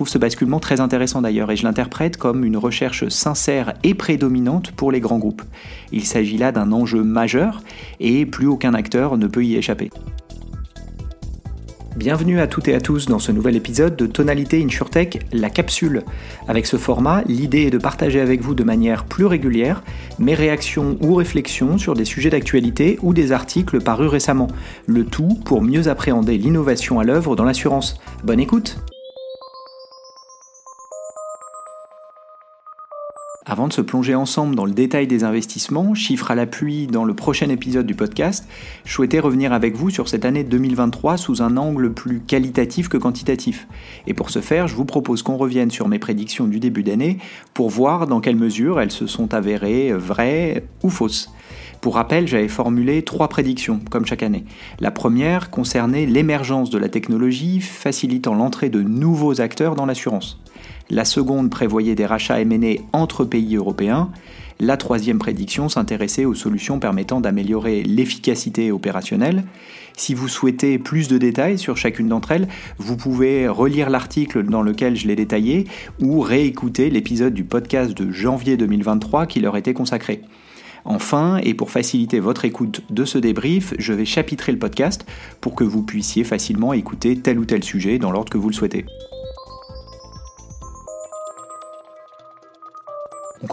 trouve ce basculement très intéressant d'ailleurs et je l'interprète comme une recherche sincère et prédominante pour les grands groupes. Il s'agit là d'un enjeu majeur et plus aucun acteur ne peut y échapper. Bienvenue à toutes et à tous dans ce nouvel épisode de Tonalité InsurTech, la capsule. Avec ce format, l'idée est de partager avec vous de manière plus régulière mes réactions ou réflexions sur des sujets d'actualité ou des articles parus récemment. Le tout pour mieux appréhender l'innovation à l'œuvre dans l'assurance. Bonne écoute Avant de se plonger ensemble dans le détail des investissements, chiffres à l'appui dans le prochain épisode du podcast, je souhaitais revenir avec vous sur cette année 2023 sous un angle plus qualitatif que quantitatif. Et pour ce faire, je vous propose qu'on revienne sur mes prédictions du début d'année pour voir dans quelle mesure elles se sont avérées vraies ou fausses. Pour rappel, j'avais formulé trois prédictions, comme chaque année. La première concernait l'émergence de la technologie facilitant l'entrée de nouveaux acteurs dans l'assurance. La seconde prévoyait des rachats M&A entre pays européens. La troisième prédiction s'intéressait aux solutions permettant d'améliorer l'efficacité opérationnelle. Si vous souhaitez plus de détails sur chacune d'entre elles, vous pouvez relire l'article dans lequel je l'ai détaillé ou réécouter l'épisode du podcast de janvier 2023 qui leur était consacré. Enfin, et pour faciliter votre écoute de ce débrief, je vais chapitrer le podcast pour que vous puissiez facilement écouter tel ou tel sujet dans l'ordre que vous le souhaitez.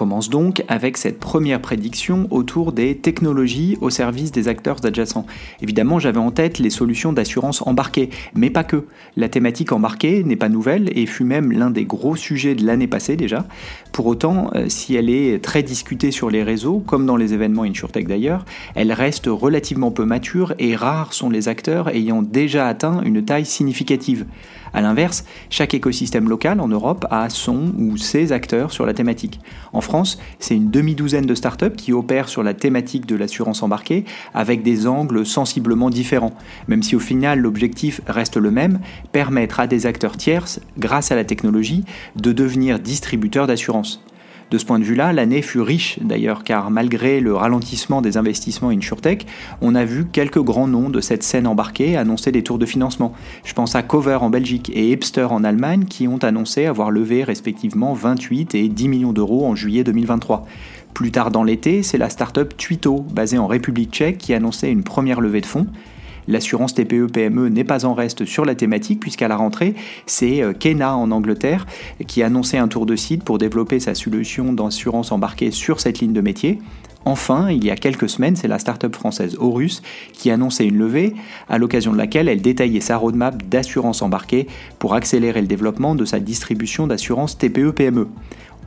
Commence donc avec cette première prédiction autour des technologies au service des acteurs adjacents. Évidemment, j'avais en tête les solutions d'assurance embarquées, mais pas que. La thématique embarquée n'est pas nouvelle et fut même l'un des gros sujets de l'année passée déjà. Pour autant, euh, si elle est très discutée sur les réseaux, comme dans les événements InsurTech d'ailleurs, elle reste relativement peu mature et rares sont les acteurs ayant déjà atteint une taille significative. A l'inverse, chaque écosystème local en Europe a son ou ses acteurs sur la thématique. En France, c'est une demi-douzaine de startups qui opèrent sur la thématique de l'assurance embarquée avec des angles sensiblement différents, même si au final l'objectif reste le même, permettre à des acteurs tierces, grâce à la technologie, de devenir distributeurs d'assurance. De ce point de vue-là, l'année fut riche d'ailleurs, car malgré le ralentissement des investissements InsurTech, on a vu quelques grands noms de cette scène embarquée annoncer des tours de financement. Je pense à Cover en Belgique et Epster en Allemagne qui ont annoncé avoir levé respectivement 28 et 10 millions d'euros en juillet 2023. Plus tard dans l'été, c'est la start-up Tuito, basée en République tchèque, qui annonçait une première levée de fonds. L'assurance TPE-PME n'est pas en reste sur la thématique puisqu'à la rentrée, c'est euh, Kena en Angleterre qui a annoncé un tour de site pour développer sa solution d'assurance embarquée sur cette ligne de métier. Enfin, il y a quelques semaines, c'est la start-up française Horus qui annonçait une levée, à l'occasion de laquelle elle détaillait sa roadmap d'assurance embarquée pour accélérer le développement de sa distribution d'assurance TPE-PME.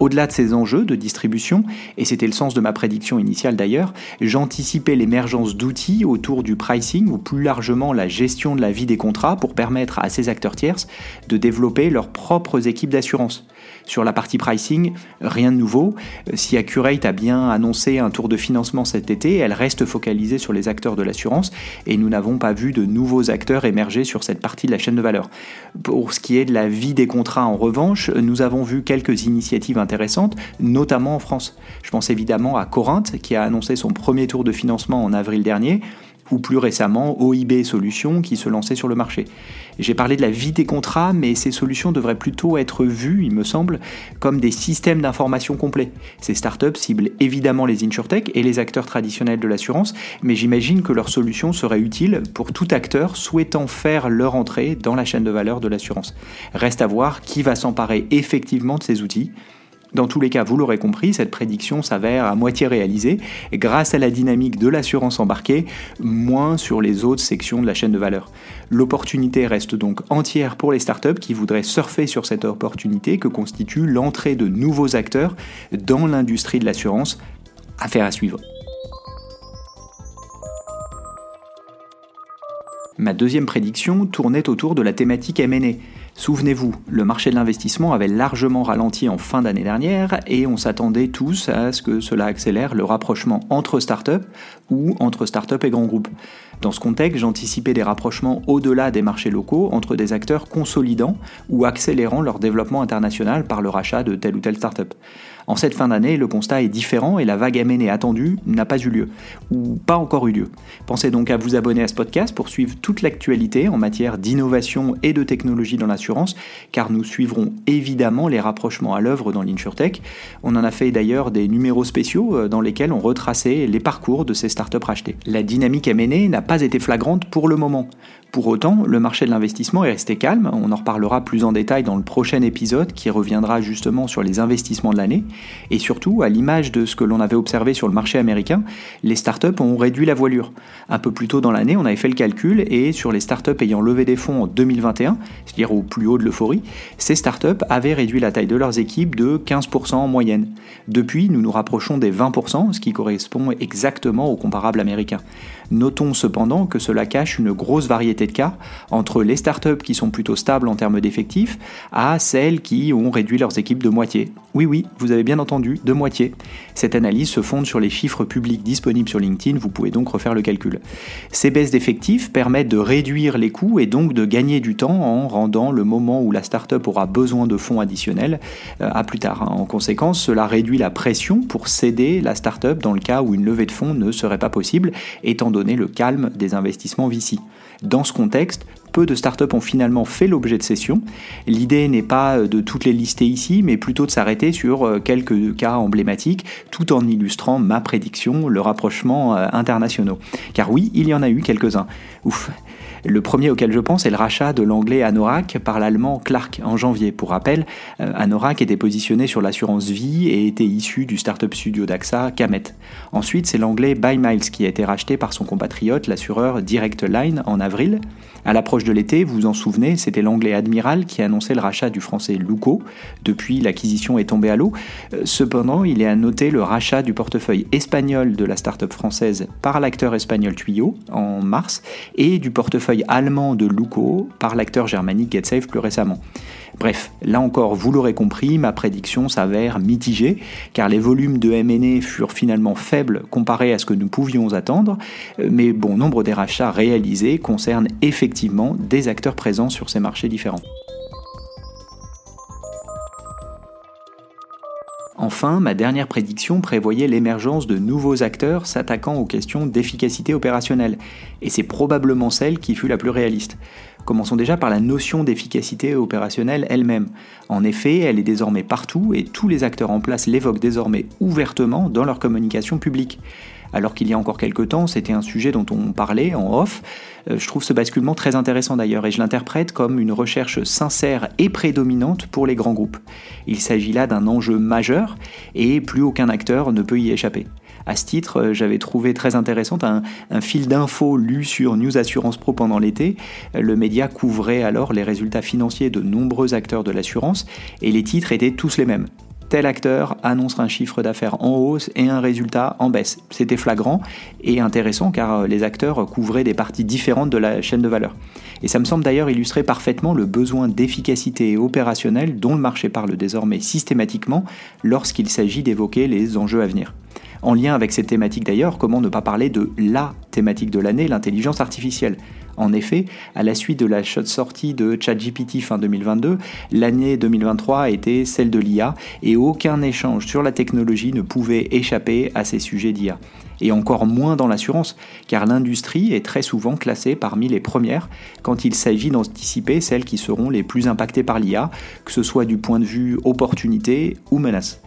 Au-delà de ces enjeux de distribution, et c'était le sens de ma prédiction initiale d'ailleurs, j'anticipais l'émergence d'outils autour du pricing ou plus largement la gestion de la vie des contrats pour permettre à ces acteurs tierces de développer leurs propres équipes d'assurance. Sur la partie pricing, rien de nouveau. Si Accurate a bien annoncé un tour de financement cet été, elle reste focalisée sur les acteurs de l'assurance et nous n'avons pas vu de nouveaux acteurs émerger sur cette partie de la chaîne de valeur. Pour ce qui est de la vie des contrats, en revanche, nous avons vu quelques initiatives intéressantes, notamment en France. Je pense évidemment à Corinthe qui a annoncé son premier tour de financement en avril dernier ou plus récemment OIB Solutions qui se lançait sur le marché. J'ai parlé de la vie des contrats, mais ces solutions devraient plutôt être vues, il me semble, comme des systèmes d'information complets. Ces startups ciblent évidemment les insurtech et les acteurs traditionnels de l'assurance, mais j'imagine que leurs solutions seraient utiles pour tout acteur souhaitant faire leur entrée dans la chaîne de valeur de l'assurance. Reste à voir qui va s'emparer effectivement de ces outils. Dans tous les cas, vous l'aurez compris, cette prédiction s'avère à moitié réalisée grâce à la dynamique de l'assurance embarquée, moins sur les autres sections de la chaîne de valeur. L'opportunité reste donc entière pour les startups qui voudraient surfer sur cette opportunité que constitue l'entrée de nouveaux acteurs dans l'industrie de l'assurance. Affaire à suivre. Ma deuxième prédiction tournait autour de la thématique M&A. Souvenez-vous, le marché de l'investissement avait largement ralenti en fin d'année dernière et on s'attendait tous à ce que cela accélère le rapprochement entre startups ou entre startups et grands groupes. Dans ce contexte, j'anticipais des rapprochements au-delà des marchés locaux entre des acteurs consolidants ou accélérant leur développement international par le rachat de telle ou telle startup. En cette fin d'année, le constat est différent et la vague M&A attendue n'a pas eu lieu, ou pas encore eu lieu. Pensez donc à vous abonner à ce podcast pour suivre toute l'actualité en matière d'innovation et de technologie dans l'assurance, car nous suivrons évidemment les rapprochements à l'œuvre dans l'InsurTech. On en a fait d'ailleurs des numéros spéciaux euh, dans lesquels on retraçait les parcours de ces startups rachetées. La dynamique M&A n'a pas été flagrante pour le moment. Pour autant, le marché de l'investissement est resté calme, on en reparlera plus en détail dans le prochain épisode qui reviendra justement sur les investissements de l'année, et surtout, à l'image de ce que l'on avait observé sur le marché américain, les startups ont réduit la voilure. Un peu plus tôt dans l'année, on avait fait le calcul, et sur les startups ayant levé des fonds en 2021, c'est-à-dire au plus haut de l'euphorie, ces startups avaient réduit la taille de leurs équipes de 15% en moyenne. Depuis, nous nous rapprochons des 20%, ce qui correspond exactement au comparable américain. Notons cependant que cela cache une grosse variété de cas entre les startups qui sont plutôt stables en termes d'effectifs à celles qui ont réduit leurs équipes de moitié. Oui, oui, vous avez bien entendu, de moitié. Cette analyse se fonde sur les chiffres publics disponibles sur LinkedIn, vous pouvez donc refaire le calcul. Ces baisses d'effectifs permettent de réduire les coûts et donc de gagner du temps en rendant le moment où la startup aura besoin de fonds additionnels euh, à plus tard. En conséquence, cela réduit la pression pour céder la startup dans le cas où une levée de fonds ne serait pas possible, étant donné le calme des investissements VC. Dans ce contexte, peu de startups ont finalement fait l'objet de sessions. L'idée n'est pas de toutes les lister ici, mais plutôt de s'arrêter sur euh, quelques cas emblématiques, tout en illustrant ma prédiction, le rapprochement euh, internationaux. Car oui, il y en a eu quelques-uns. Ouf, le premier auquel je pense est le rachat de l'anglais Anorak par l'allemand Clark en janvier. Pour rappel, euh, Anorak était positionné sur l'assurance vie et était issu du startup studio d'AXA Camet. Ensuite, c'est l'anglais ByMiles qui a été racheté par son compatriote, l'assureur Direct Line, en avril. À l'approche de l'été, vous vous en souvenez, c'était l'anglais Admiral qui annonçait le rachat du français Luco. Depuis, l'acquisition est tombée à l'eau. Euh, cependant, il est à noter le rachat du portefeuille espagnol de la start-up française par l'acteur espagnol Tuyo en mars et du portefeuille allemand de Luco par l'acteur germanique GetSafe plus récemment. Bref, là encore, vous l'aurez compris, ma prédiction s'avère mitigée, car les volumes de M&A furent finalement faibles comparés à ce que nous pouvions attendre, euh, mais bon nombre des rachats réalisés concernent effectivement des acteurs présents sur ces marchés différents. Enfin, ma dernière prédiction prévoyait l'émergence de nouveaux acteurs s'attaquant aux questions d'efficacité opérationnelle, et c'est probablement celle qui fut la plus réaliste. Commençons déjà par la notion d'efficacité opérationnelle elle-même. En effet, elle est désormais partout et tous les acteurs en place l'évoquent désormais ouvertement dans leur communication publique. Alors qu'il y a encore quelques temps, c'était un sujet dont on parlait en off, euh, je trouve ce basculement très intéressant d'ailleurs et je l'interprète comme une recherche sincère et prédominante pour les grands groupes. Il s'agit là d'un enjeu majeur et plus aucun acteur ne peut y échapper. À ce titre, euh, j'avais trouvé très intéressant un, fil d'infos lu sur News Assurance Pro pendant l'été. Euh, le média couvrait alors les résultats financiers de nombreux acteurs de l'assurance et les titres étaient tous les mêmes tel acteur annonce un chiffre d'affaires en hausse et un résultat en baisse. C'était flagrant et intéressant car euh, les acteurs couvraient des parties différentes de la chaîne de valeur. Et ça me semble d'ailleurs illustrer parfaitement le besoin d'efficacité opérationnelle dont le marché parle désormais systématiquement lorsqu'il s'agit d'évoquer les enjeux à venir. En lien avec cette thématique d'ailleurs, comment ne pas parler de la thématique de l'année, l'intelligence artificielle? En effet, à la suite de la sortie de ChatGPT fin 2022, l'année 2023 a été celle de l'IA et aucun échange sur la technologie ne pouvait échapper à ces sujets d'IA. Et encore moins dans l'assurance, car l'industrie est très souvent classée parmi les premières quand il s'agit d'anticiper celles qui seront les plus impactées par l'IA, que ce soit du point de vue opportunité ou menace.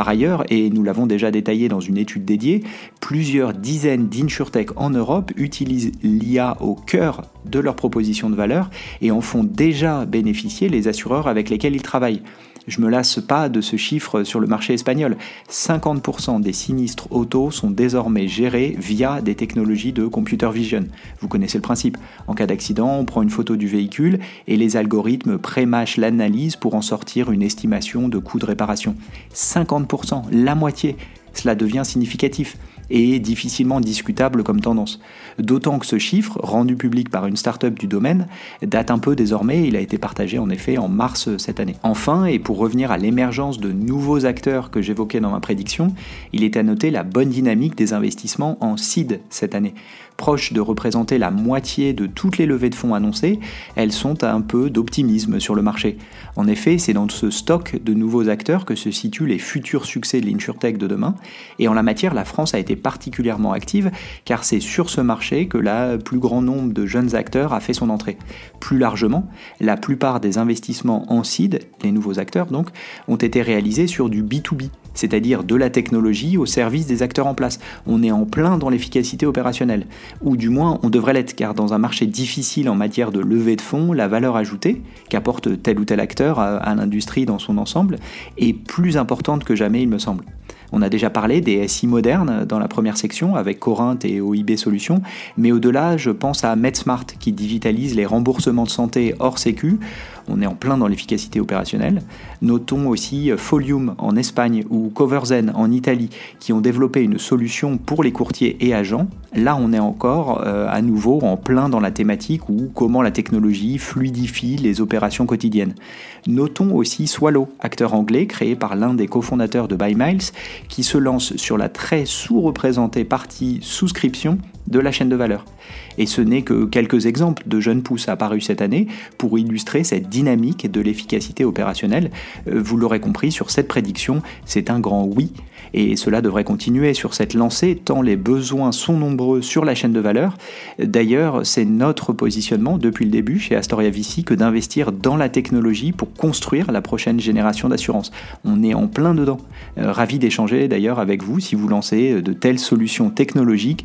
Par ailleurs, et nous l'avons déjà détaillé dans une étude dédiée, plusieurs dizaines d'insurtech en Europe utilisent l'IA au cœur de leur proposition de valeur et en font déjà bénéficier les assureurs avec lesquels ils travaillent. Je me lasse pas de ce chiffre sur le marché espagnol. 50% des sinistres auto sont désormais gérés via des technologies de computer vision. Vous connaissez le principe. En cas d'accident, on prend une photo du véhicule et les algorithmes prémâchent l'analyse pour en sortir une estimation de coût de réparation. 50%, la moitié. Cela devient significatif. Et difficilement discutable comme tendance. D'autant que ce chiffre, rendu public par une start-up du domaine, date un peu désormais, il a été partagé en effet en mars cette année. Enfin, et pour revenir à l'émergence de nouveaux acteurs que j'évoquais dans ma prédiction, il est à noter la bonne dynamique des investissements en seed cette année proches de représenter la moitié de toutes les levées de fonds annoncées, elles sont un peu d'optimisme sur le marché. En effet, c'est dans ce stock de nouveaux acteurs que se situent les futurs succès de l'InsurTech de demain, et en la matière, la France a été particulièrement active, car c'est sur ce marché que le plus grand nombre de jeunes acteurs a fait son entrée. Plus largement, la plupart des investissements en seed, les nouveaux acteurs donc, ont été réalisés sur du B2B, c'est-à-dire de la technologie au service des acteurs en place. On est en plein dans l'efficacité opérationnelle, ou du moins on devrait l'être, car dans un marché difficile en matière de levée de fonds, la valeur ajoutée qu'apporte tel ou tel acteur à, l'industrie dans son ensemble est plus importante que jamais, il me semble. On a déjà parlé des SI modernes dans la première section avec Corinth et OIB Solutions, mais au-delà, je pense à MedSmart qui digitalise les remboursements de santé hors sécu. On est en plein dans l'efficacité opérationnelle. Notons aussi Folium en Espagne ou Coverzen en Italie qui ont développé une solution pour les courtiers et agents. Là, on est encore euh, à nouveau en plein dans la thématique ou comment la technologie fluidifie les opérations quotidiennes. Notons aussi Swallow, acteur anglais créé par l'un des cofondateurs de BuyMiles, qui se lance sur la très sous-représentée partie souscription de la chaîne de valeur. Et ce n'est que quelques exemples de jeunes pousses apparus cette année pour illustrer cette dynamique de l'efficacité opérationnelle. Euh, vous l'aurez compris, sur cette prédiction, c'est un grand oui, et cela devrait continuer sur cette lancée tant les besoins sont nombreux sur la chaîne de valeur. D'ailleurs, c'est notre positionnement depuis le début chez Astoria VC que d'investir dans la technologie pour construire la prochaine génération d'assurance. On est en plein dedans. Euh, ravi d'échanger d'ailleurs avec vous si vous lancez de telles solutions technologiques